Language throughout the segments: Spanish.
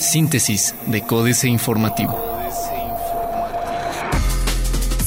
Síntesis de Códice Informativo.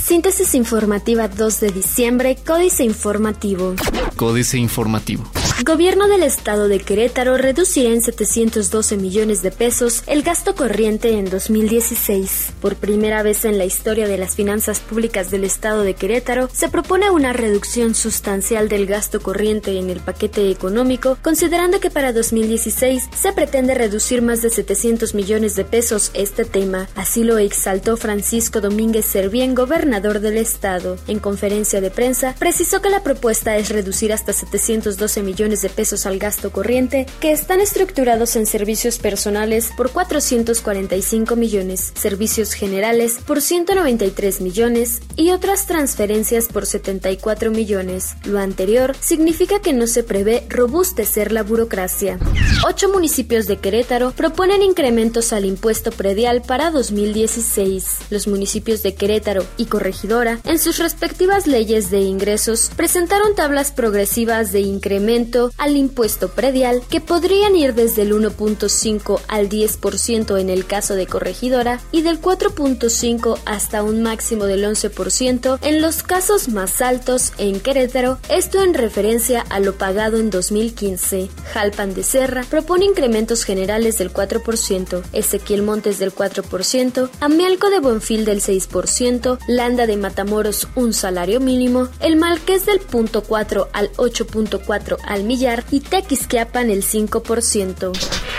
Síntesis informativa 2 de diciembre, Códice Informativo. Códice Informativo. Gobierno del Estado de Querétaro reducirá en 712 millones de pesos el gasto corriente en 2016. Por primera vez en la historia de las finanzas públicas del Estado de Querétaro, se propone una reducción sustancial del gasto corriente en el paquete económico, considerando que para 2016 se pretende reducir más de 700 millones de pesos este tema. Así lo exaltó Francisco Domínguez Servién, gobernador del Estado. En conferencia de prensa, precisó que la propuesta es reducir hasta 712 millones de pesos al gasto corriente, que están estructurados en servicios personales por 445 millones, servicios generales por 193 millones y otras transferencias por 74 millones. Lo anterior significa que no se prevé robustecer la burocracia. Ocho municipios de Querétaro proponen incrementos al impuesto predial para 2016. Los municipios de Querétaro y Corregidora, en sus respectivas leyes de ingresos, presentaron tablas progresivas de incremento al impuesto predial que podrían ir desde el 1.5 al 10% en el caso de corregidora y del 4.5 hasta un máximo del 11% en los casos más altos en Querétaro, esto en referencia a lo pagado en 2015. Jalpan de Serra propone incrementos generales del 4%, Ezequiel Montes del 4%, Amialco de Buenfil del 6%, Landa de Matamoros un salario mínimo, el Malqués del 0.4 al 8.4 al Millar y Tequisquiapan el 5%.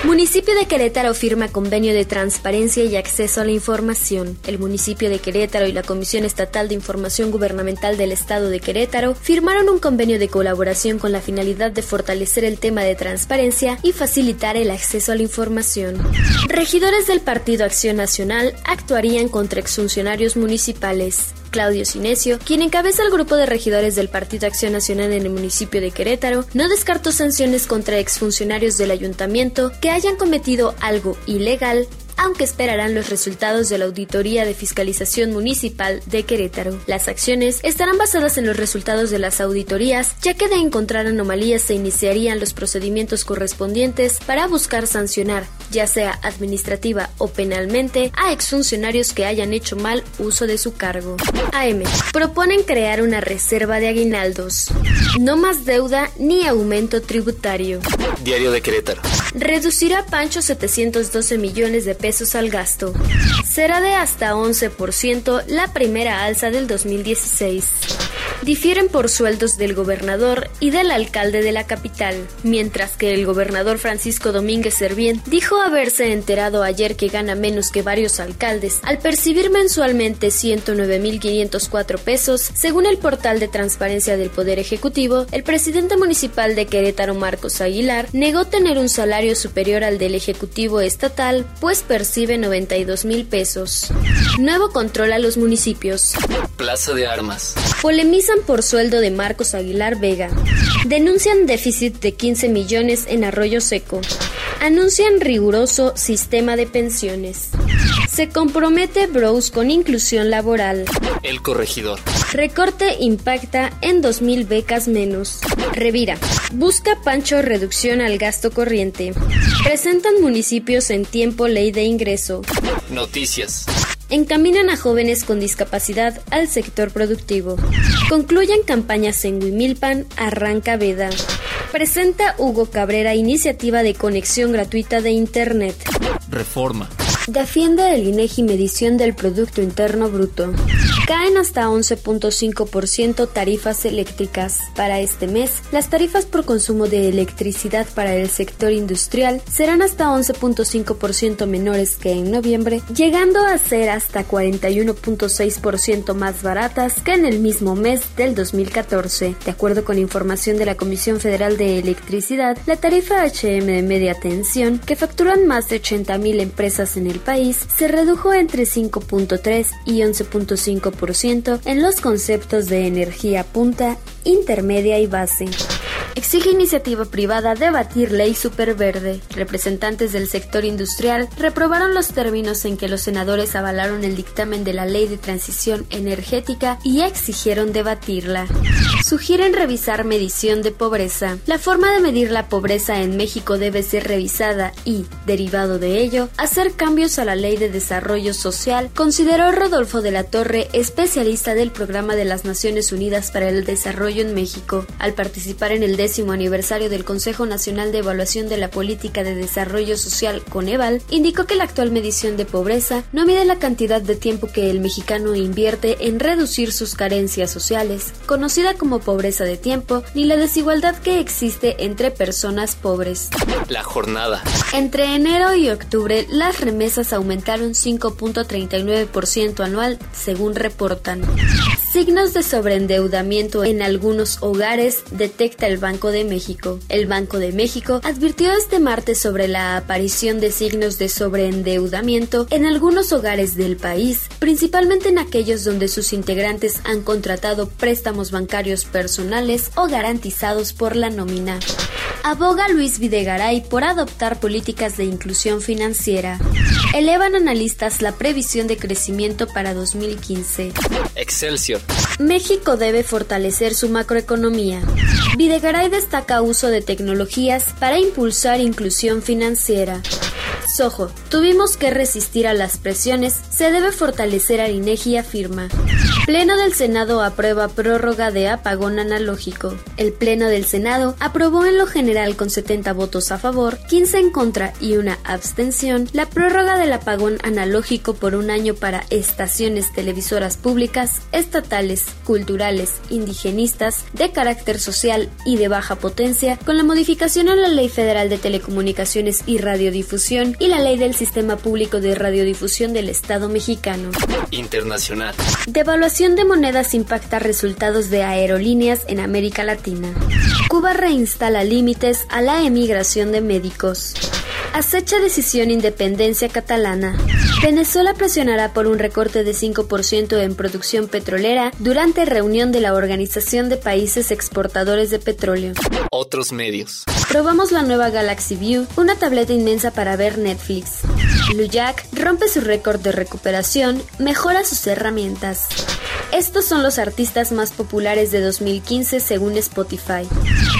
Municipio de Querétaro firma convenio de transparencia y acceso a la información. El municipio de Querétaro y la Comisión Estatal de Información Gubernamental del Estado de Querétaro firmaron un convenio de colaboración con la finalidad de fortalecer el tema de transparencia y facilitar el acceso a la información. Regidores del Partido Acción Nacional actuarían contra exfuncionarios municipales. Claudio Sinesio, quien encabeza el grupo de regidores del Partido Acción Nacional en el municipio de Querétaro, no descartó sanciones contra exfuncionarios del ayuntamiento que hayan cometido algo ilegal aunque esperarán los resultados de la Auditoría de Fiscalización Municipal de Querétaro. Las acciones estarán basadas en los resultados de las auditorías, ya que de encontrar anomalías se iniciarían los procedimientos correspondientes para buscar sancionar, ya sea administrativa o penalmente, a exfuncionarios que hayan hecho mal uso de su cargo. AM. Proponen crear una reserva de aguinaldos. No más deuda ni aumento tributario. Diario de Querétaro. Reducirá Pancho 712 millones de pesos al gasto. Será de hasta 11% la primera alza del 2016 difieren por sueldos del gobernador y del alcalde de la capital, mientras que el gobernador Francisco Domínguez Servién dijo haberse enterado ayer que gana menos que varios alcaldes al percibir mensualmente 109.504 pesos, según el portal de transparencia del Poder Ejecutivo, el presidente municipal de Querétaro Marcos Aguilar negó tener un salario superior al del Ejecutivo estatal, pues percibe 92 mil pesos. Nuevo control a los municipios. Plaza de Armas. Por sueldo de Marcos Aguilar Vega. Denuncian déficit de 15 millones en Arroyo Seco. Anuncian riguroso sistema de pensiones. Se compromete Bros con inclusión laboral. El corregidor. Recorte impacta en 2.000 becas menos. Revira. Busca Pancho reducción al gasto corriente. Presentan municipios en tiempo ley de ingreso. Noticias encaminan a jóvenes con discapacidad al sector productivo. Concluyen campañas en Huimilpan, arranca Veda. Presenta Hugo Cabrera iniciativa de conexión gratuita de Internet. Reforma. Defiende el INEGI medición del Producto Interno Bruto. Caen hasta 11.5% tarifas eléctricas. Para este mes, las tarifas por consumo de electricidad para el sector industrial serán hasta 11.5% menores que en noviembre, llegando a ser hasta 41.6% más baratas que en el mismo mes del 2014. De acuerdo con información de la Comisión Federal de Electricidad, la tarifa HM de media tensión, que facturan más de 80.000 empresas en el país, se redujo entre 5.3 y 11.5% en los conceptos de energía punta, intermedia y base. Exige iniciativa privada debatir ley superverde. Representantes del sector industrial reprobaron los términos en que los senadores avalaron el dictamen de la ley de transición energética y exigieron debatirla. Sugieren revisar medición de pobreza. La forma de medir la pobreza en México debe ser revisada y, derivado de ello, hacer cambios a la ley de desarrollo social, consideró Rodolfo de la Torre, especialista del Programa de las Naciones Unidas para el Desarrollo en México, al participar en el décimo aniversario del Consejo Nacional de Evaluación de la Política de Desarrollo Social, Coneval, indicó que la actual medición de pobreza no mide la cantidad de tiempo que el mexicano invierte en reducir sus carencias sociales, conocida como pobreza de tiempo, ni la desigualdad que existe entre personas pobres. La jornada. Entre enero y octubre, las remesas aumentaron 5.39% anual, según reportan. Signos de sobreendeudamiento en algunos hogares detecta el Banco de México. El Banco de México advirtió este martes sobre la aparición de signos de sobreendeudamiento en algunos hogares del país, principalmente en aquellos donde sus integrantes han contratado préstamos bancarios personales o garantizados por la nómina. Aboga Luis Videgaray por adoptar políticas de inclusión financiera. Elevan analistas la previsión de crecimiento para 2015. Excelsior. México debe fortalecer su macroeconomía. Videgaray destaca uso de tecnologías para impulsar inclusión financiera. Sojo, tuvimos que resistir a las presiones, se debe fortalecer a INEGI afirma. Pleno del Senado aprueba prórroga de apagón analógico. El Pleno del Senado aprobó en lo general con 70 votos a favor, 15 en contra y una abstención la prórroga del apagón analógico por un año para estaciones televisoras públicas, estatales, culturales, indigenistas, de carácter social y de baja potencia, con la modificación a la Ley Federal de Telecomunicaciones y Radiodifusión y la Ley del Sistema Público de Radiodifusión del Estado mexicano. Internacional. Devaluación de monedas impacta resultados de aerolíneas en América Latina. Cuba reinstala límites a la emigración de médicos. Acecha decisión independencia catalana. Venezuela presionará por un recorte de 5% en producción petrolera durante reunión de la Organización de Países Exportadores de Petróleo. Otros medios. Probamos la nueva Galaxy View, una tableta inmensa para ver Netflix. Luyak rompe su récord de recuperación, mejora sus herramientas. Estos son los artistas más populares de 2015 según Spotify.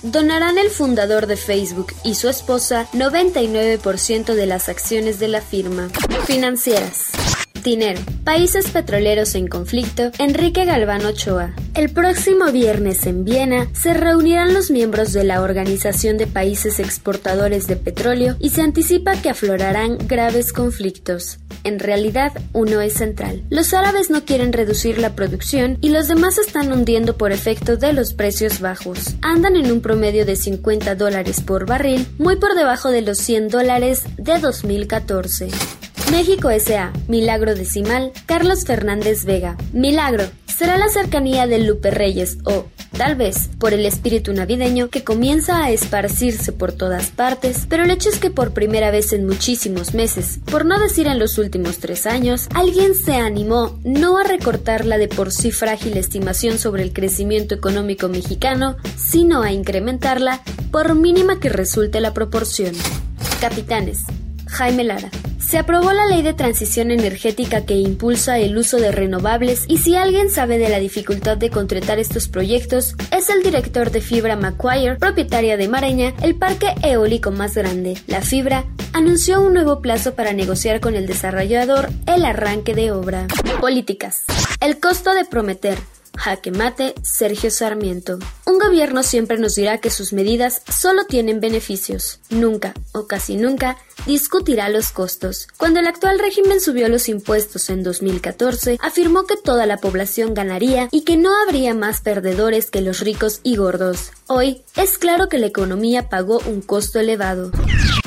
Donarán el fundador de Facebook y su esposa 99% de las acciones de la firma. Financieras. Dinero. Países petroleros en conflicto. Enrique Galván Ochoa. El próximo viernes en Viena se reunirán los miembros de la Organización de Países Exportadores de Petróleo y se anticipa que aflorarán graves conflictos. En realidad, uno es central. Los árabes no quieren reducir la producción y los demás están hundiendo por efecto de los precios bajos. Andan en un promedio de 50 dólares por barril, muy por debajo de los 100 dólares de 2014. México S.A. Milagro Decimal, Carlos Fernández Vega. Milagro. Será la cercanía del Lupe Reyes o, tal vez, por el espíritu navideño que comienza a esparcirse por todas partes, pero el hecho es que por primera vez en muchísimos meses, por no decir en los últimos tres años, alguien se animó no a recortar la de por sí frágil estimación sobre el crecimiento económico mexicano, sino a incrementarla por mínima que resulte la proporción. Capitanes. Jaime Lara. Se aprobó la ley de transición energética que impulsa el uso de renovables y si alguien sabe de la dificultad de concretar estos proyectos es el director de Fibra Macquarie, propietaria de Maraña, el parque eólico más grande. La Fibra anunció un nuevo plazo para negociar con el desarrollador el arranque de obra. Políticas. El costo de prometer. Jaque mate, Sergio Sarmiento. Un gobierno siempre nos dirá que sus medidas solo tienen beneficios. Nunca, o casi nunca, discutirá los costos. Cuando el actual régimen subió los impuestos en 2014, afirmó que toda la población ganaría y que no habría más perdedores que los ricos y gordos. Hoy, es claro que la economía pagó un costo elevado.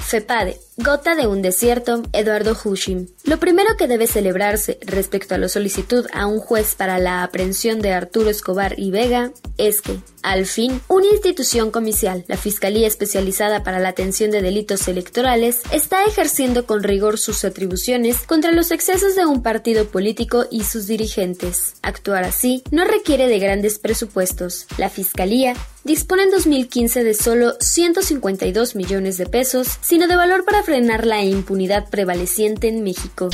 FEPADE, Gota de un desierto, Eduardo Hushim. Lo primero que debe celebrarse respecto a la solicitud a un juez para la aprehensión de Arturo Escobar y Vega es que, al fin, una institución comicial, la Fiscalía Especializada para la Atención de Delitos Electorales, está ejerciendo con rigor sus atribuciones contra los excesos de un partido político y sus dirigentes. Actuar así no requiere de grandes presupuestos. La Fiscalía dispone en 2015 de solo 152 millones de pesos, sino de valor para frenar la impunidad prevaleciente en México.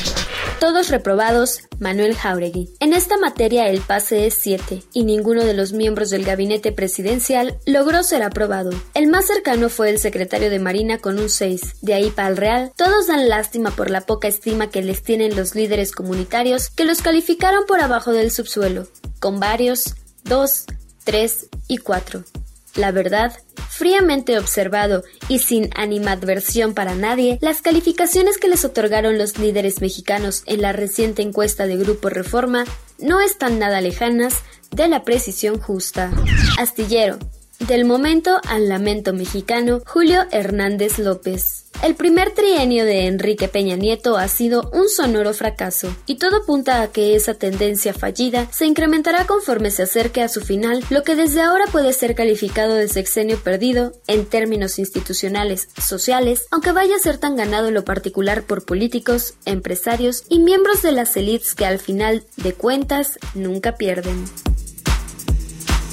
Todos reprobados, Manuel Jauregui. En esta materia el pase es 7 y ninguno de los miembros del gabinete presidencial logró ser aprobado. El más cercano fue el secretario de Marina con un 6. De ahí para el Real, todos dan lástima por la poca estima que les tienen los líderes comunitarios que los calificaron por abajo del subsuelo, con varios 2, 3 y 4. La verdad, fríamente observado y sin animadversión para nadie, las calificaciones que les otorgaron los líderes mexicanos en la reciente encuesta de Grupo Reforma no están nada lejanas de la precisión justa. Astillero. Del momento al lamento mexicano, Julio Hernández López. El primer trienio de Enrique Peña Nieto ha sido un sonoro fracaso, y todo apunta a que esa tendencia fallida se incrementará conforme se acerque a su final, lo que desde ahora puede ser calificado de sexenio perdido en términos institucionales, sociales, aunque vaya a ser tan ganado lo particular por políticos, empresarios y miembros de las élites que al final de cuentas nunca pierden.